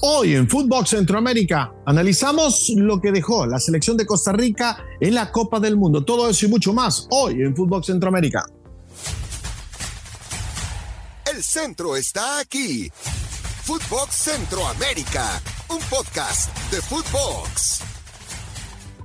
Hoy en Fútbol Centroamérica analizamos lo que dejó la selección de Costa Rica en la Copa del Mundo. Todo eso y mucho más hoy en Fútbol Centroamérica. El centro está aquí. Fútbol Centroamérica, un podcast de Footbox.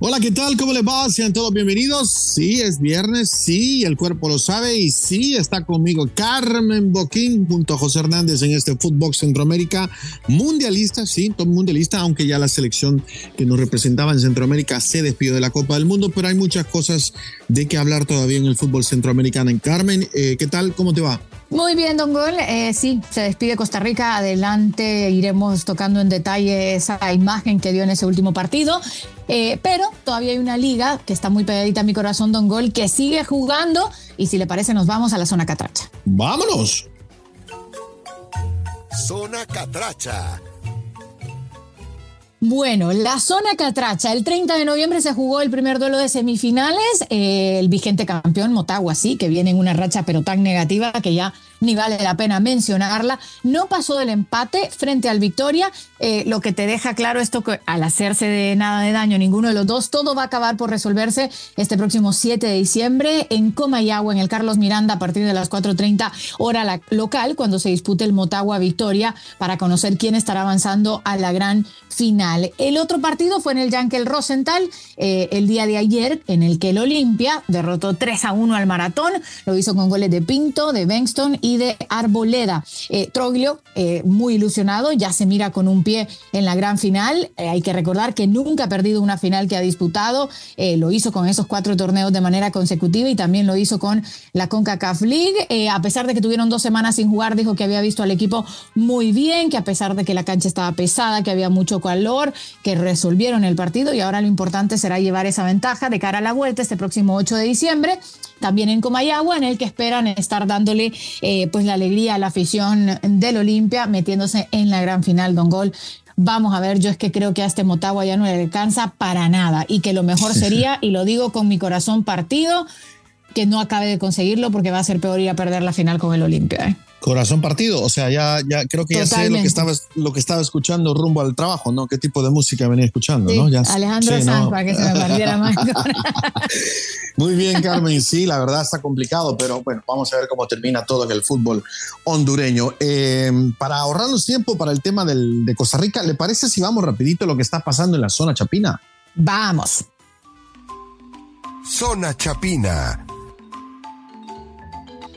Hola, ¿qué tal? ¿Cómo les va? Sean todos bienvenidos. Sí, es viernes, sí, el cuerpo lo sabe y sí, está conmigo Carmen Boquín junto a José Hernández en este Fútbol Centroamérica mundialista, sí, todo mundialista, aunque ya la selección que nos representaba en Centroamérica se despidió de la Copa del Mundo, pero hay muchas cosas de que hablar todavía en el fútbol centroamericano. Carmen, eh, ¿qué tal? ¿Cómo te va? Muy bien, Don Gol. Eh, sí, se despide Costa Rica. Adelante iremos tocando en detalle esa imagen que dio en ese último partido. Eh, pero todavía hay una liga que está muy pegadita a mi corazón, Don Gol, que sigue jugando. Y si le parece, nos vamos a la zona catracha. ¡Vámonos! Zona catracha. Bueno, la zona catracha. El 30 de noviembre se jugó el primer duelo de semifinales. Eh, el vigente campeón Motagua, sí, que viene en una racha pero tan negativa que ya ni vale la pena mencionarla. No pasó del empate frente al Victoria, eh, lo que te deja claro esto que al hacerse de nada de daño ninguno de los dos, todo va a acabar por resolverse este próximo 7 de diciembre en Comayagua, en el Carlos Miranda, a partir de las 4.30 hora local, cuando se dispute el Motagua Victoria, para conocer quién estará avanzando a la gran final. El otro partido fue en el Yankel Rosenthal eh, el día de ayer, en el que el Olimpia derrotó 3 a 1 al Maratón, lo hizo con goles de Pinto, de Bengston de Arboleda. Eh, Troglio, eh, muy ilusionado, ya se mira con un pie en la gran final. Eh, hay que recordar que nunca ha perdido una final que ha disputado. lo hizo con esos cuatro torneos de manera consecutiva y también lo hizo con la CONCACAF League. a pesar de que tuvieron dos semanas sin jugar, dijo que había visto al equipo muy bien, que a pesar de que la cancha estaba pesada, que había mucho calor, que resolvieron el partido y ahora lo importante será llevar esa ventaja de cara a la vuelta este próximo 8 de diciembre, también en Comayagua, en el que esperan estar dándole eh, pues la alegría a la afición del Olimpia metiéndose en la gran final, Don Gol. Vamos a ver, yo es que creo que a este Motagua ya no le alcanza para nada y que lo mejor sería, y lo digo con mi corazón partido, que no acabe de conseguirlo porque va a ser peor ir a perder la final con el Olimpia. ¿eh? Corazón partido, o sea, ya, ya creo que ya sé lo que estaba lo que estaba escuchando rumbo al trabajo, ¿no? ¿Qué tipo de música venía escuchando, no? Ya, Alejandro Sanz, para que se me partiera más. Muy bien, Carmen, sí, la verdad está complicado, pero bueno, vamos a ver cómo termina todo en el fútbol hondureño. Eh, para ahorrarnos tiempo para el tema del, de Costa Rica, ¿le parece si vamos rapidito lo que está pasando en la zona chapina? Vamos. Zona Chapina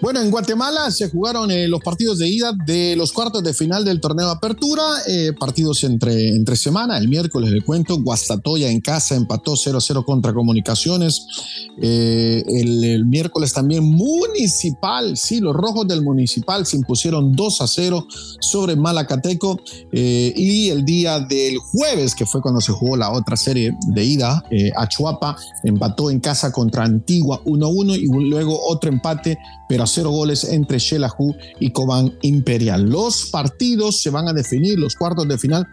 bueno, en Guatemala se jugaron eh, los partidos de ida de los cuartos de final del torneo apertura, eh, partidos entre, entre semana, el miércoles le cuento, Guastatoya en casa empató 0-0 contra Comunicaciones, eh, el, miércoles también Municipal, sí, los rojos del Municipal se impusieron 2-0 sobre Malacateco y el día del jueves, que fue cuando se jugó la otra serie de ida, Achuapa empató en casa contra Antigua 1-1 y luego otro empate pero a cero goles entre Shelahu y Cobán Imperial. Los partidos se van a definir, los cuartos de final,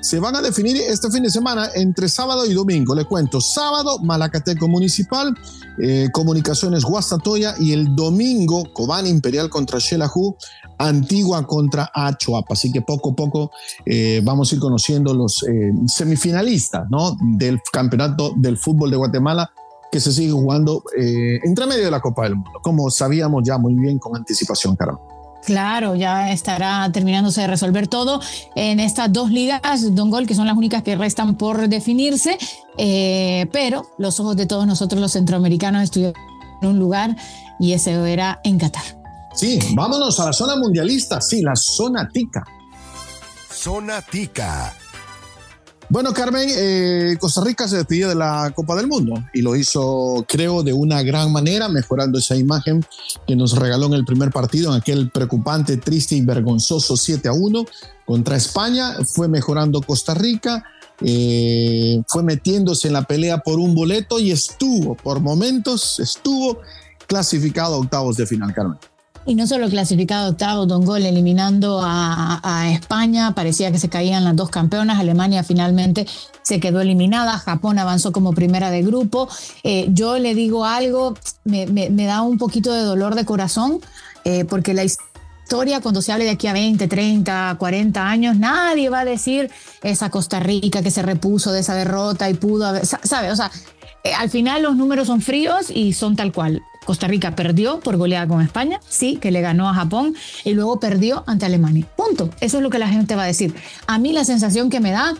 se van a definir este fin de semana entre sábado y domingo. Le cuento, sábado Malacateco Municipal, eh, Comunicaciones Guastatoya y el domingo Cobán Imperial contra Shelahu, Antigua contra Achuapa. Así que poco a poco eh, vamos a ir conociendo los eh, semifinalistas ¿no? del campeonato del fútbol de Guatemala que se sigue jugando eh, entre medio de la Copa del Mundo, como sabíamos ya muy bien con anticipación, Carmen. Claro, ya estará terminándose de resolver todo en estas dos ligas, Don Gol, que son las únicas que restan por definirse, eh, pero los ojos de todos nosotros los centroamericanos estuvieron en un lugar y ese era en Qatar. Sí, vámonos a la zona mundialista, sí, la zona tica. Zona tica. Bueno, Carmen, eh, Costa Rica se despidió de la Copa del Mundo y lo hizo, creo, de una gran manera, mejorando esa imagen que nos regaló en el primer partido, en aquel preocupante, triste y vergonzoso 7 a 1 contra España. Fue mejorando Costa Rica, eh, fue metiéndose en la pelea por un boleto y estuvo, por momentos, estuvo clasificado a octavos de final, Carmen. Y no solo clasificado octavo, Don Gol eliminando a, España, parecía que se caían las dos campeonas, Alemania finalmente se quedó eliminada, Japón avanzó como primera de grupo. Eh, yo le digo algo, me, da un poquito de dolor de corazón, eh, porque la historia cuando se hable de aquí a 20, 30, 40 años, nadie va a decir esa Costa Rica que se repuso de esa derrota y pudo haber, ¿sabe? O sea, eh, al final los números son fríos y son tal cual. Costa Rica perdió por goleada con España, sí, que le ganó a Japón y luego perdió ante Alemania. Punto. Eso es lo que la gente va a decir. A mí la sensación que me da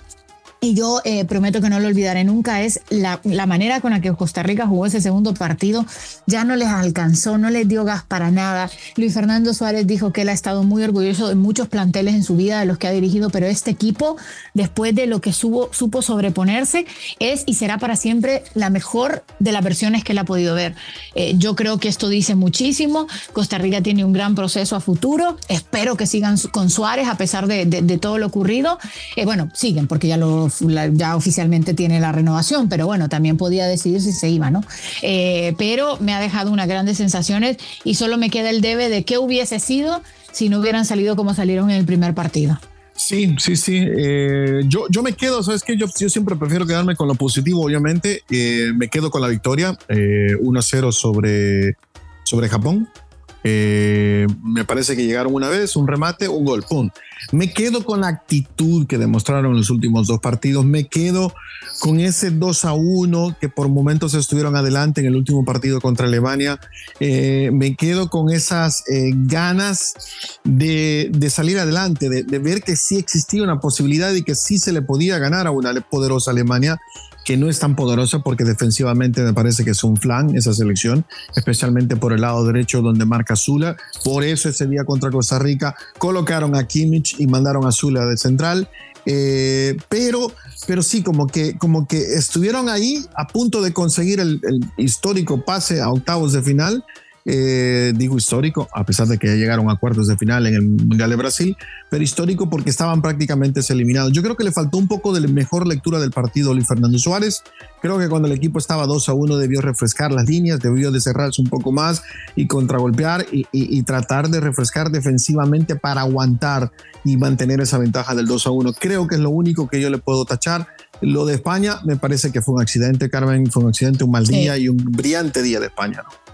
y yo eh, prometo que no lo olvidaré nunca, es la, la, manera con la que Costa Rica jugó ese segundo partido. Ya no les alcanzó, no les dio gas para nada. Luis Fernando Suárez dijo que él ha estado muy orgulloso de muchos planteles en su vida, de los que ha dirigido, pero este equipo, después de lo que supo, supo sobreponerse, es y será para siempre la mejor de las versiones que él ha podido ver. Eh, yo creo que esto dice muchísimo. Costa Rica tiene un gran proceso a futuro. Espero que sigan con Suárez a pesar de, de, de todo lo ocurrido. Eh, bueno, siguen porque ya lo ya oficialmente tiene la renovación, pero bueno, también podía decidir si se iba, ¿no? Eh, pero me ha dejado unas grandes sensaciones y solo me queda el debe de qué hubiese sido si no hubieran salido como salieron en el primer partido. Sí, sí, sí. Eh, yo, yo me quedo, ¿sabes qué? Yo, yo siempre prefiero quedarme con lo positivo, obviamente. Eh, me quedo con la victoria, 1-0 sobre, sobre Japón. Eh, me parece que llegaron una vez, un remate, un gol, ¡pum! Me quedo con la actitud que demostraron los últimos dos partidos, me quedo con ese 2 a 1 que por momentos estuvieron adelante en el último partido contra Alemania, eh, me quedo con esas eh, ganas de, de, salir adelante, de, de ver que sí existía una posibilidad y que sí se le podía ganar a una poderosa Alemania que no es tan poderosa porque defensivamente me parece que es un flan esa selección, especialmente por el lado derecho donde marca Zula. Por eso ese día contra Costa Rica colocaron a Kimmich y mandaron a Zula de central. Eh, pero, pero sí, como que, como que estuvieron ahí a punto de conseguir el, el histórico pase a octavos de final eh, digo histórico, a pesar de que ya llegaron a cuartos de final en el Mundial de Brasil, pero histórico porque estaban prácticamente eliminados. Yo creo que le faltó un poco de mejor lectura del partido a Luis Fernando Suárez. Creo que cuando el equipo estaba 2 a 1 debió refrescar las líneas, debió de cerrarse un poco más y contragolpear y, y, y tratar de refrescar defensivamente para aguantar y mantener esa ventaja del 2 a 1. Creo que es lo único que yo le puedo tachar. Lo de España me parece que fue un accidente, Carmen, fue un accidente, un mal día sí. y un brillante día de España. ¿no?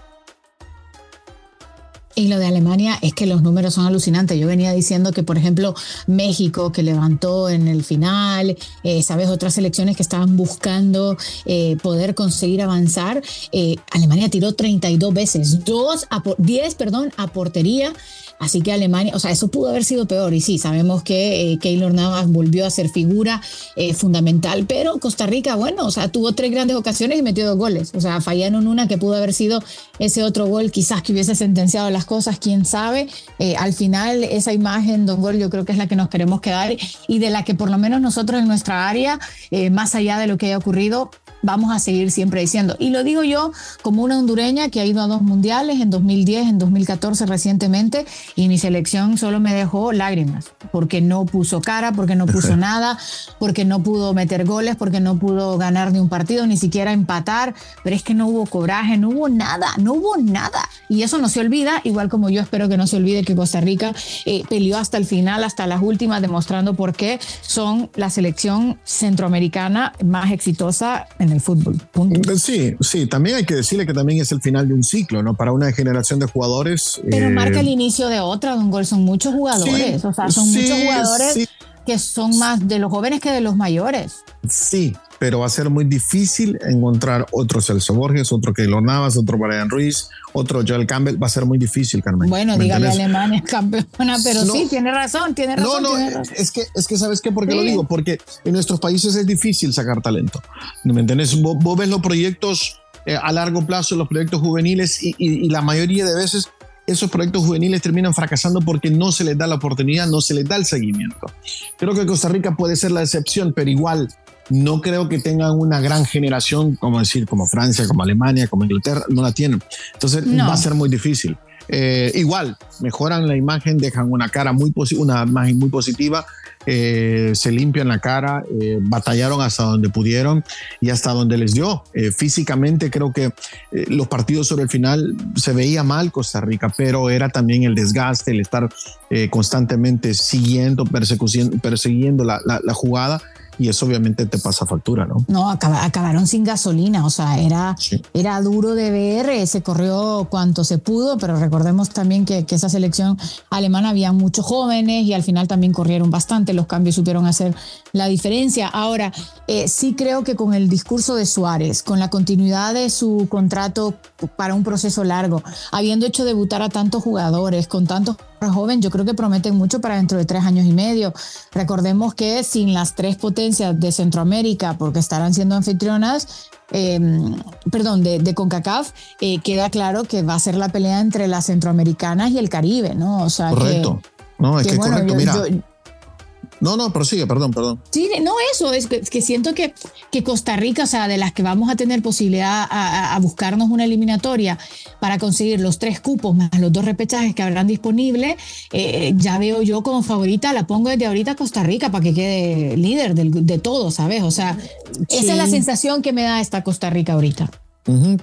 Y lo de Alemania es que los números son alucinantes. Yo venía diciendo que, por ejemplo, México, que levantó en el final, eh, sabes, otras selecciones que estaban buscando eh, poder conseguir avanzar. Eh, Alemania tiró 32 veces, dos a 10, perdón, a portería. Así que Alemania, o sea, eso pudo haber sido peor. Y sí, sabemos que eh, Keylor Navas volvió a ser figura eh, fundamental, pero Costa Rica, bueno, o sea, tuvo tres grandes ocasiones y metió dos goles. O sea, fallaron una que pudo haber sido ese otro gol, quizás que hubiese sentenciado las cosas, quién sabe. Eh, al final, esa imagen, Don Gol, yo creo que es la que nos queremos quedar y de la que por lo menos nosotros en nuestra área, eh, más allá de lo que haya ocurrido, vamos a seguir siempre diciendo. Y lo digo yo como una hondureña que ha ido a dos mundiales, en 2010, en 2014 recientemente, y mi selección solo me dejó lágrimas, porque no puso cara, porque no puso nada, porque no pudo meter goles, porque no pudo ganar ni un partido, ni siquiera empatar, pero es que no hubo coraje, no hubo nada, no hubo nada. Y eso no se olvida, igual como yo espero que no se olvide que Costa Rica eh, peleó hasta el final, hasta las últimas, demostrando por qué son la selección centroamericana más exitosa en el fútbol. Punto. Sí, sí, también hay que decirle que también es el final de un ciclo, ¿no? Para una generación de jugadores. Pero eh, marca el inicio de otra, Don Gol, son muchos jugadores, sí, o sea, son sí, muchos jugadores sí. que son más de los jóvenes que de los mayores. Sí, pero va a ser muy difícil encontrar otro Celso Borges, otro Keylor Navas, otro Brian Ruiz, otro Joel Campbell. Va a ser muy difícil, Carmen. Bueno, dígale a Alemania campeona, pero no, sí, tiene razón, tiene razón. No, no, tiene razón. es que, es que ¿sabes qué? ¿Por qué sí. lo digo? Porque en nuestros países es difícil sacar talento. ¿Me entiendes? Vos, vos ves los proyectos eh, a largo plazo, los proyectos juveniles, y, y, y la mayoría de veces esos proyectos juveniles terminan fracasando porque no se les da la oportunidad, no se les da el seguimiento. Creo que Costa Rica puede ser la excepción, pero igual no creo que tengan una gran generación, como decir, como Francia, como Alemania, como Inglaterra, no la tienen. Entonces no. va a ser muy difícil. Eh, igual, mejoran la imagen, dejan una cara muy una imagen muy positiva, eh, se limpian la cara, eh, batallaron hasta donde pudieron y hasta donde les dio. Eh, físicamente creo que los partidos sobre el final se veía mal Costa Rica, pero era también el desgaste, el estar constantemente siguiendo, persiguiendo la, la, la jugada y eso obviamente te pasa factura, ¿no? No, acabaron sin gasolina, o sea, era, era duro de ver, eh, se corrió cuanto se pudo, pero recordemos también que, que, esa selección alemana había muchos jóvenes y al final también corrieron bastante, los cambios supieron hacer la diferencia. Ahora, eh, sí creo que con el discurso de Suárez, con la continuidad de su contrato para un proceso largo, habiendo hecho debutar a tantos jugadores, con tantos jóvenes, yo creo que prometen mucho para dentro de tres años y medio. Recordemos que sin las tres potencias de Centroamérica, porque estarán siendo anfitrionas, em, perdón, de, CONCACAF, eh, queda claro que va a ser la pelea entre las centroamericanas y el Caribe, ¿no? O sea, correcto. no, es que, correcto. Mira, no, no, prosigue, perdón, perdón. Sí, no eso, es que, siento que, que, Costa Rica, o sea, de las que vamos a tener posibilidad a, buscarnos una eliminatoria para conseguir los tres cupos más los dos repechajes que habrán disponibles, eh, ya veo yo como favorita, la pongo desde ahorita a Costa Rica para que quede líder de todo, ¿sabes? O sea, esa es la sensación que me da esta Costa Rica ahorita.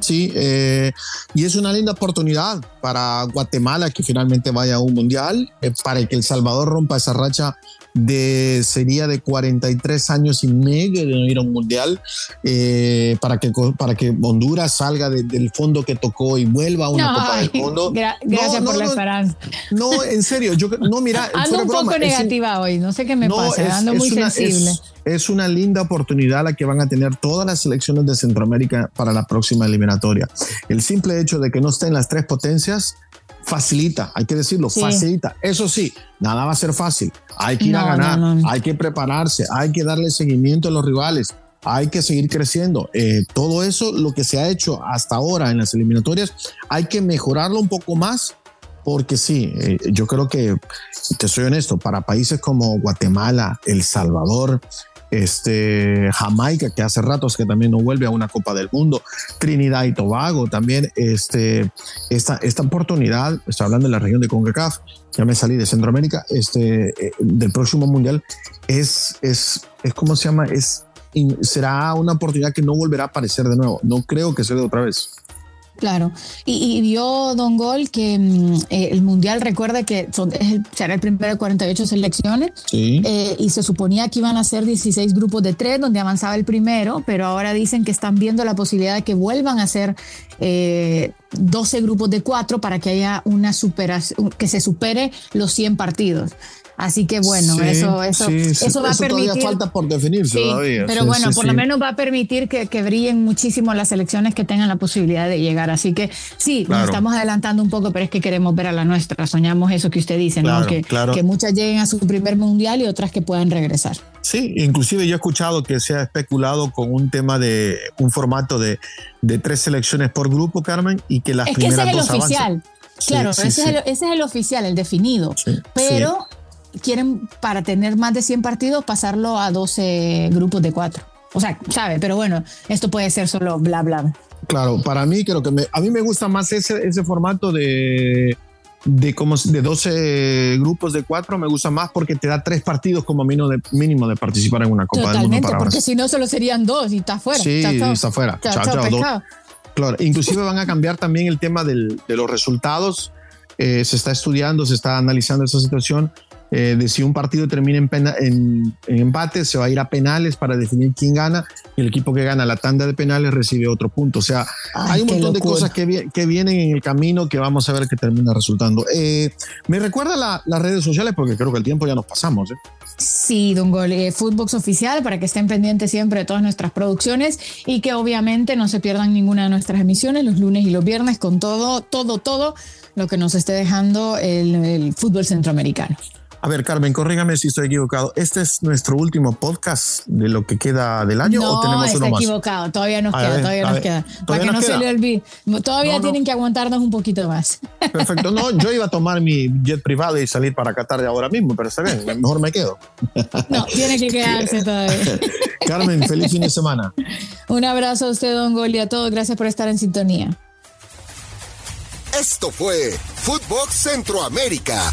Sí, eh, y es una linda oportunidad para Guatemala que finalmente vaya a un mundial, eh, para que El Salvador rompa esa racha de, sería de 43 años y medio de no ir a un mundial, eh, para, que, para que Honduras salga del fondo que tocó y vuelva a una Copa del Mundo. gracias por la esperanza. No, en serio, yo no, mira. Ando un poco negativa hoy, no sé qué me pasa, ando muy sensible. Es, una linda oportunidad la que van a tener todas las selecciones de Centroamérica para la próxima eliminatoria. El simple hecho de que no estén las tres potencias facilita, hay que decirlo, facilita. Eso sí, nada va a ser fácil. Hay que ir a ganar, hay que prepararse, hay que darle seguimiento a los rivales, hay que seguir creciendo. Eh, todo eso, lo que se ha hecho hasta ahora en las eliminatorias, hay que mejorarlo un poco más. Porque sí, eh, yo creo que, te soy honesto, para países como Guatemala, El Salvador, este, Jamaica, que hace ratos que también no vuelve a una Copa del Mundo, Trinidad y Tobago también, este, esta, esta oportunidad, estoy hablando de la región de CONCACAF, ya me salí de Centroamérica, este, eh, del próximo mundial, es, es, es como se llama, es, será una oportunidad que no volverá a aparecer de nuevo, no creo que sea de otra vez. Claro, y, vio Don Gol que mm, eh, el Mundial recuerda que son, será el primero de 48 selecciones. Eh, y se suponía que iban a ser 16 grupos de tres donde avanzaba el primero, pero ahora dicen que están viendo la posibilidad de que vuelvan a ser 12 eh, grupos de cuatro para que haya una superación, que se supere los 100 partidos. Así que bueno, eso, eso, eso va a permitir. Todavía falta por definirse todavía. Pero bueno, por lo menos va a permitir que, que, brillen muchísimo las elecciones que tengan la posibilidad de llegar. Así que sí, nos estamos adelantando un poco, pero es que queremos ver a la nuestra. Soñamos eso que usted dice, ¿no? Que, que muchas lleguen a su primer mundial y otras que puedan regresar. Sí, inclusive yo he escuchado que se ha especulado con un tema de un formato de, de tres selecciones por grupo, Carmen, y que las es primeras que ese es el oficial. claro, ese, Es el, ese, es el, oficial, el definido. pero quieren, para tener más de 100 partidos, pasarlo a 12 grupos de cuatro. O sea, sabe, pero bueno, esto puede ser solo bla, bla. Claro, para mí creo que me, a mí me gusta más ese, ese formato de, de, como, de 12 grupos de cuatro, me gusta más porque te da tres partidos como mínimo de, mínimo de participar en una Copa del Mundo. porque si no solo serían dos y está fuera. Sí, está fuera. Chao, chao, Claro, inclusive van a cambiar también el tema del, de los resultados. Eh, se está estudiando, se está analizando esa situación eh, de si un partido termina en, en, empate, se va a ir a penales para definir quién gana y el equipo que gana la tanda de penales recibe otro punto. O sea, hay un montón de cosas que, que, vienen en el camino que vamos a ver que termina resultando. Eh, me recuerda las redes sociales porque creo que el tiempo ya nos pasamos. ¿eh? Sí, Don Gol, Footbox Oficial, para que estén pendientes siempre de todas nuestras producciones y que obviamente no se pierdan ninguna de nuestras emisiones los lunes y los viernes con todo, todo, todo lo que nos esté dejando el fútbol centroamericano. A ver, Carmen, corrígame si estoy equivocado. ¿Este es nuestro último podcast de lo que queda del año o tenemos uno más? equivocado. Todavía nos queda, todavía nos queda. Para que no se le olvide. Todavía tienen que aguantarnos un poquito más. Perfecto. No, yo iba a tomar mi jet privado y salir para Qatar de ahora mismo, pero está bien. Mejor me quedo. No, tiene que quedarse todavía. Carmen, feliz fin de semana. Un abrazo a usted, Don Goli, a todos. Gracias por estar en sintonía. Esto fue Footbox Centroamérica,